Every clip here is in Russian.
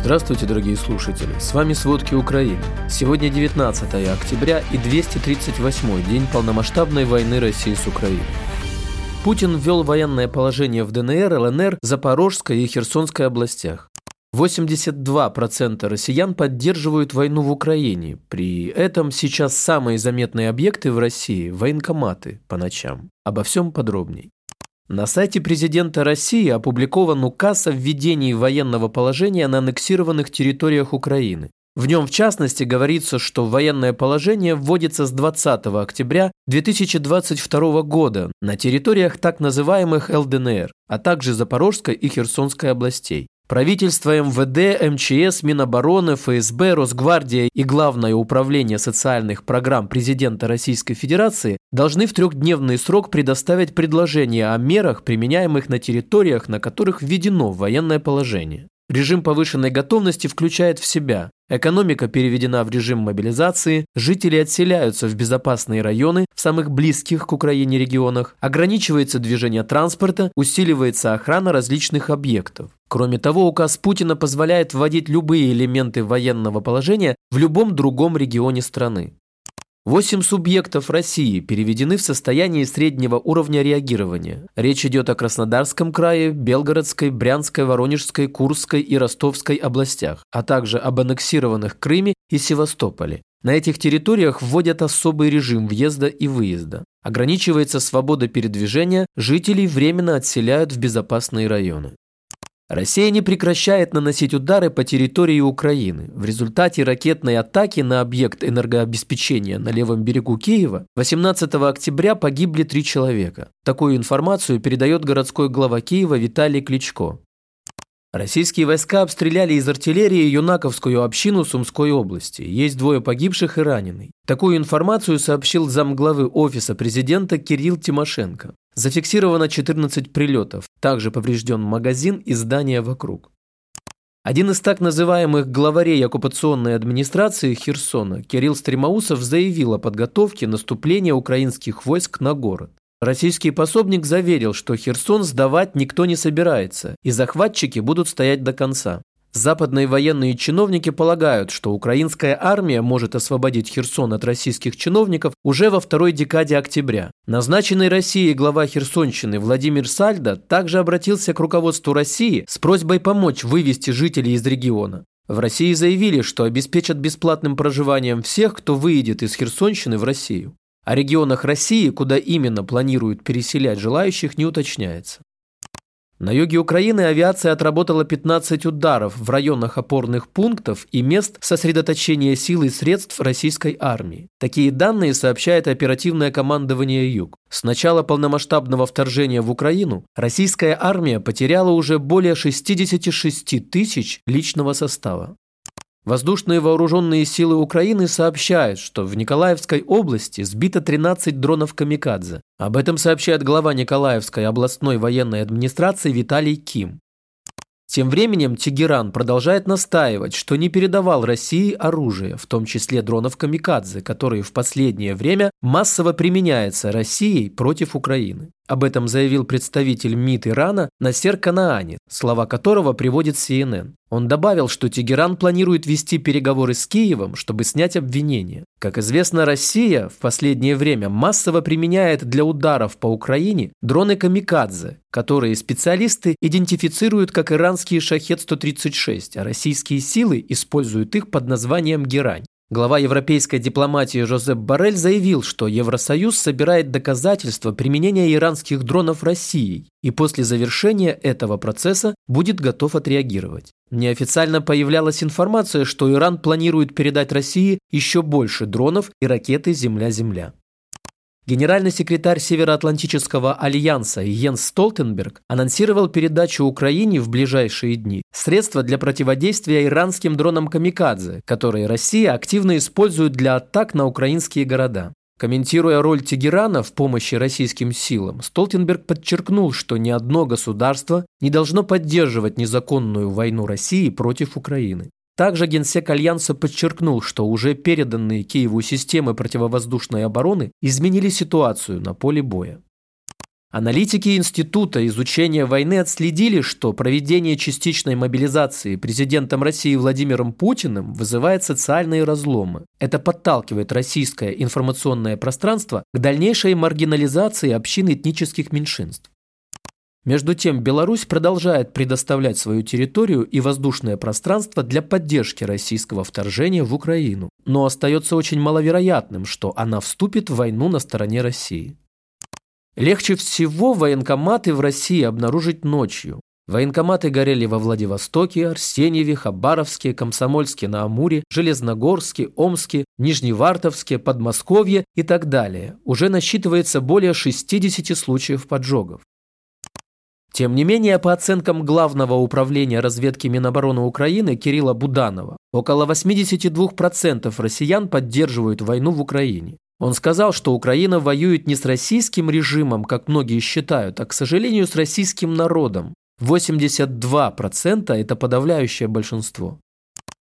Здравствуйте, дорогие слушатели! С вами «Сводки Украины». Сегодня 19 октября и 238 день полномасштабной войны России с Украиной. Путин ввел военное положение в ДНР, ЛНР, Запорожской и Херсонской областях. 82% россиян поддерживают войну в Украине. При этом сейчас самые заметные объекты в России – военкоматы по ночам. Обо всем подробней. На сайте президента России опубликован указ о введении военного положения на аннексированных территориях Украины. В нем, в частности, говорится, что военное положение вводится с 20 октября 2022 года на территориях так называемых ЛДНР, а также Запорожской и Херсонской областей. Правительство МВД, МЧС, Минобороны, ФСБ, Росгвардия и Главное управление социальных программ президента Российской Федерации должны в трехдневный срок предоставить предложение о мерах, применяемых на территориях, на которых введено военное положение. Режим повышенной готовности включает в себя экономика переведена в режим мобилизации, жители отселяются в безопасные районы в самых близких к Украине регионах, ограничивается движение транспорта, усиливается охрана различных объектов. Кроме того, указ Путина позволяет вводить любые элементы военного положения в любом другом регионе страны. Восемь субъектов России переведены в состояние среднего уровня реагирования. Речь идет о Краснодарском крае, Белгородской, Брянской, Воронежской, Курской и Ростовской областях, а также об аннексированных Крыме и Севастополе. На этих территориях вводят особый режим въезда и выезда. Ограничивается свобода передвижения, жителей временно отселяют в безопасные районы. Россия не прекращает наносить удары по территории Украины. В результате ракетной атаки на объект энергообеспечения на левом берегу Киева 18 октября погибли три человека. Такую информацию передает городской глава Киева Виталий Кличко. Российские войска обстреляли из артиллерии Юнаковскую общину Сумской области. Есть двое погибших и раненый. Такую информацию сообщил замглавы Офиса президента Кирилл Тимошенко. Зафиксировано 14 прилетов. Также поврежден магазин и здания вокруг. Один из так называемых главарей оккупационной администрации Херсона, Кирилл Стремоусов, заявил о подготовке наступления украинских войск на город. Российский пособник заверил, что Херсон сдавать никто не собирается, и захватчики будут стоять до конца. Западные военные чиновники полагают, что украинская армия может освободить Херсон от российских чиновников уже во второй декаде октября. Назначенный Россией глава Херсонщины Владимир Сальдо также обратился к руководству России с просьбой помочь вывести жителей из региона. В России заявили, что обеспечат бесплатным проживанием всех, кто выйдет из Херсонщины в Россию. О регионах России, куда именно планируют переселять желающих, не уточняется. На юге Украины авиация отработала 15 ударов в районах опорных пунктов и мест сосредоточения сил и средств российской армии. Такие данные сообщает оперативное командование «Юг». С начала полномасштабного вторжения в Украину российская армия потеряла уже более 66 тысяч личного состава. Воздушные вооруженные силы Украины сообщают, что в Николаевской области сбито 13 дронов «Камикадзе». Об этом сообщает глава Николаевской областной военной администрации Виталий Ким. Тем временем Тегеран продолжает настаивать, что не передавал России оружие, в том числе дронов «Камикадзе», которые в последнее время массово применяются Россией против Украины. Об этом заявил представитель МИД Ирана Насер Канаани, слова которого приводит CNN. Он добавил, что Тегеран планирует вести переговоры с Киевом, чтобы снять обвинения. Как известно, Россия в последнее время массово применяет для ударов по Украине дроны «Камикадзе», которые специалисты идентифицируют как иранские «Шахет-136», а российские силы используют их под названием «Герань». Глава европейской дипломатии Жозеп Барель заявил, что Евросоюз собирает доказательства применения иранских дронов Россией и после завершения этого процесса будет готов отреагировать. Неофициально появлялась информация, что Иран планирует передать России еще больше дронов и ракеты «Земля-Земля». Генеральный секретарь Североатлантического альянса Йенс Столтенберг анонсировал передачу Украине в ближайшие дни средства для противодействия иранским дронам «Камикадзе», которые Россия активно использует для атак на украинские города. Комментируя роль Тегерана в помощи российским силам, Столтенберг подчеркнул, что ни одно государство не должно поддерживать незаконную войну России против Украины. Также генсек Альянса подчеркнул, что уже переданные Киеву системы противовоздушной обороны изменили ситуацию на поле боя. Аналитики Института изучения войны отследили, что проведение частичной мобилизации президентом России Владимиром Путиным вызывает социальные разломы. Это подталкивает российское информационное пространство к дальнейшей маргинализации общин этнических меньшинств. Между тем, Беларусь продолжает предоставлять свою территорию и воздушное пространство для поддержки российского вторжения в Украину, но остается очень маловероятным, что она вступит в войну на стороне России. Легче всего военкоматы в России обнаружить ночью. Военкоматы горели во Владивостоке, Арсеньеве, Хабаровске, Комсомольске на Амуре, Железногорске, Омске, Нижневартовске, Подмосковье и так далее. Уже насчитывается более 60 случаев поджогов. Тем не менее, по оценкам Главного управления разведки Минобороны Украины Кирилла Буданова, около 82% россиян поддерживают войну в Украине. Он сказал, что Украина воюет не с российским режимом, как многие считают, а, к сожалению, с российским народом. 82% – это подавляющее большинство.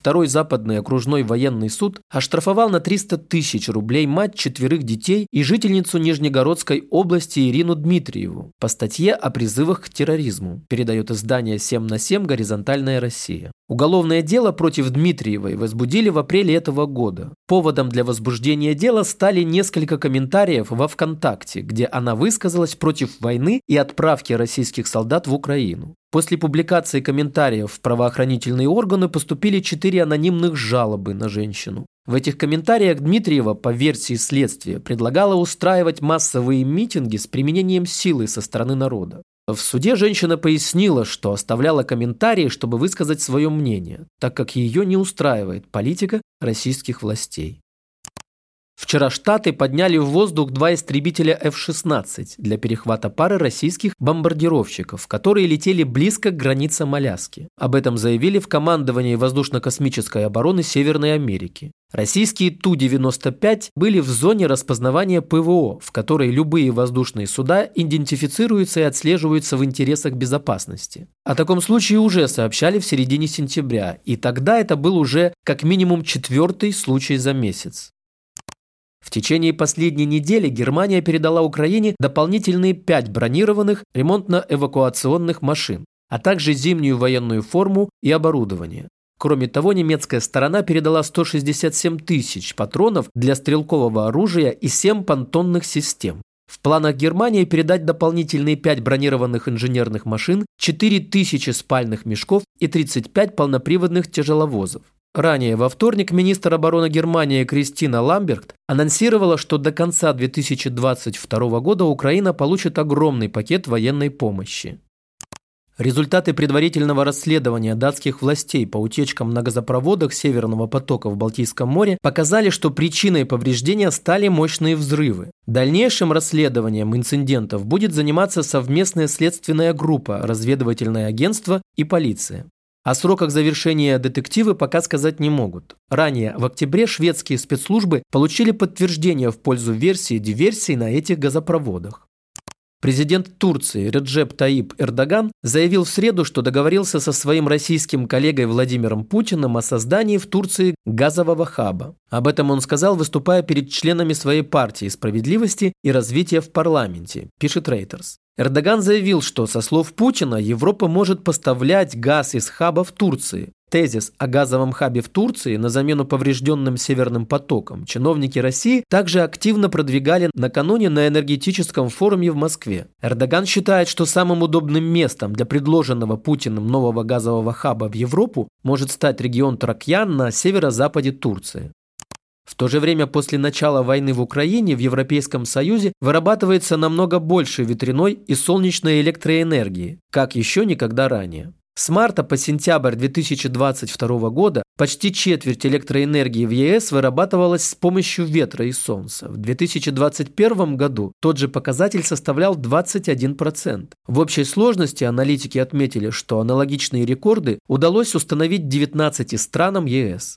Второй западный окружной военный суд оштрафовал на 300 тысяч рублей мать четверых детей и жительницу Нижнегородской области Ирину Дмитриеву по статье о призывах к терроризму, передает издание «7 на 7. Горизонтальная Россия». Уголовное дело против Дмитриевой возбудили в апреле этого года. Поводом для возбуждения дела стали несколько комментариев во ВКонтакте, где она высказалась против войны и отправки российских солдат в Украину. После публикации комментариев в правоохранительные органы поступили четыре анонимных жалобы на женщину. В этих комментариях Дмитриева, по версии следствия, предлагала устраивать массовые митинги с применением силы со стороны народа. В суде женщина пояснила, что оставляла комментарии, чтобы высказать свое мнение, так как ее не устраивает политика российских властей. Вчера Штаты подняли в воздух два истребителя F-16 для перехвата пары российских бомбардировщиков, которые летели близко к границам Аляски. Об этом заявили в командовании воздушно-космической обороны Северной Америки. Российские Ту-95 были в зоне распознавания ПВО, в которой любые воздушные суда идентифицируются и отслеживаются в интересах безопасности. О таком случае уже сообщали в середине сентября, и тогда это был уже как минимум четвертый случай за месяц. В течение последней недели Германия передала Украине дополнительные пять бронированных ремонтно-эвакуационных машин, а также зимнюю военную форму и оборудование. Кроме того, немецкая сторона передала 167 тысяч патронов для стрелкового оружия и 7 понтонных систем. В планах Германии передать дополнительные 5 бронированных инженерных машин, 4 тысячи спальных мешков и 35 полноприводных тяжеловозов. Ранее, во вторник, министр обороны Германии Кристина Ламберт анонсировала, что до конца 2022 года Украина получит огромный пакет военной помощи. Результаты предварительного расследования датских властей по утечкам на газопроводах Северного потока в Балтийском море показали, что причиной повреждения стали мощные взрывы. Дальнейшим расследованием инцидентов будет заниматься совместная следственная группа, разведывательное агентство и полиция. О сроках завершения детективы пока сказать не могут. Ранее, в октябре, шведские спецслужбы получили подтверждение в пользу версии диверсии на этих газопроводах. Президент Турции Реджеп Таип Эрдоган заявил в среду, что договорился со своим российским коллегой Владимиром Путиным о создании в Турции газового хаба. Об этом он сказал, выступая перед членами своей партии справедливости и развития в парламенте, пишет Рейтерс. Эрдоган заявил, что, со слов Путина, Европа может поставлять газ из хаба в Турции. Тезис о газовом хабе в Турции на замену поврежденным Северным потоком чиновники России также активно продвигали накануне на энергетическом форуме в Москве. Эрдоган считает, что самым удобным местом для предложенного Путиным нового газового хаба в Европу может стать регион Тракьян на северо-западе Турции. В то же время после начала войны в Украине в Европейском Союзе вырабатывается намного больше ветряной и солнечной электроэнергии, как еще никогда ранее. С марта по сентябрь 2022 года почти четверть электроэнергии в ЕС вырабатывалась с помощью ветра и солнца. В 2021 году тот же показатель составлял 21%. В общей сложности аналитики отметили, что аналогичные рекорды удалось установить 19 странам ЕС.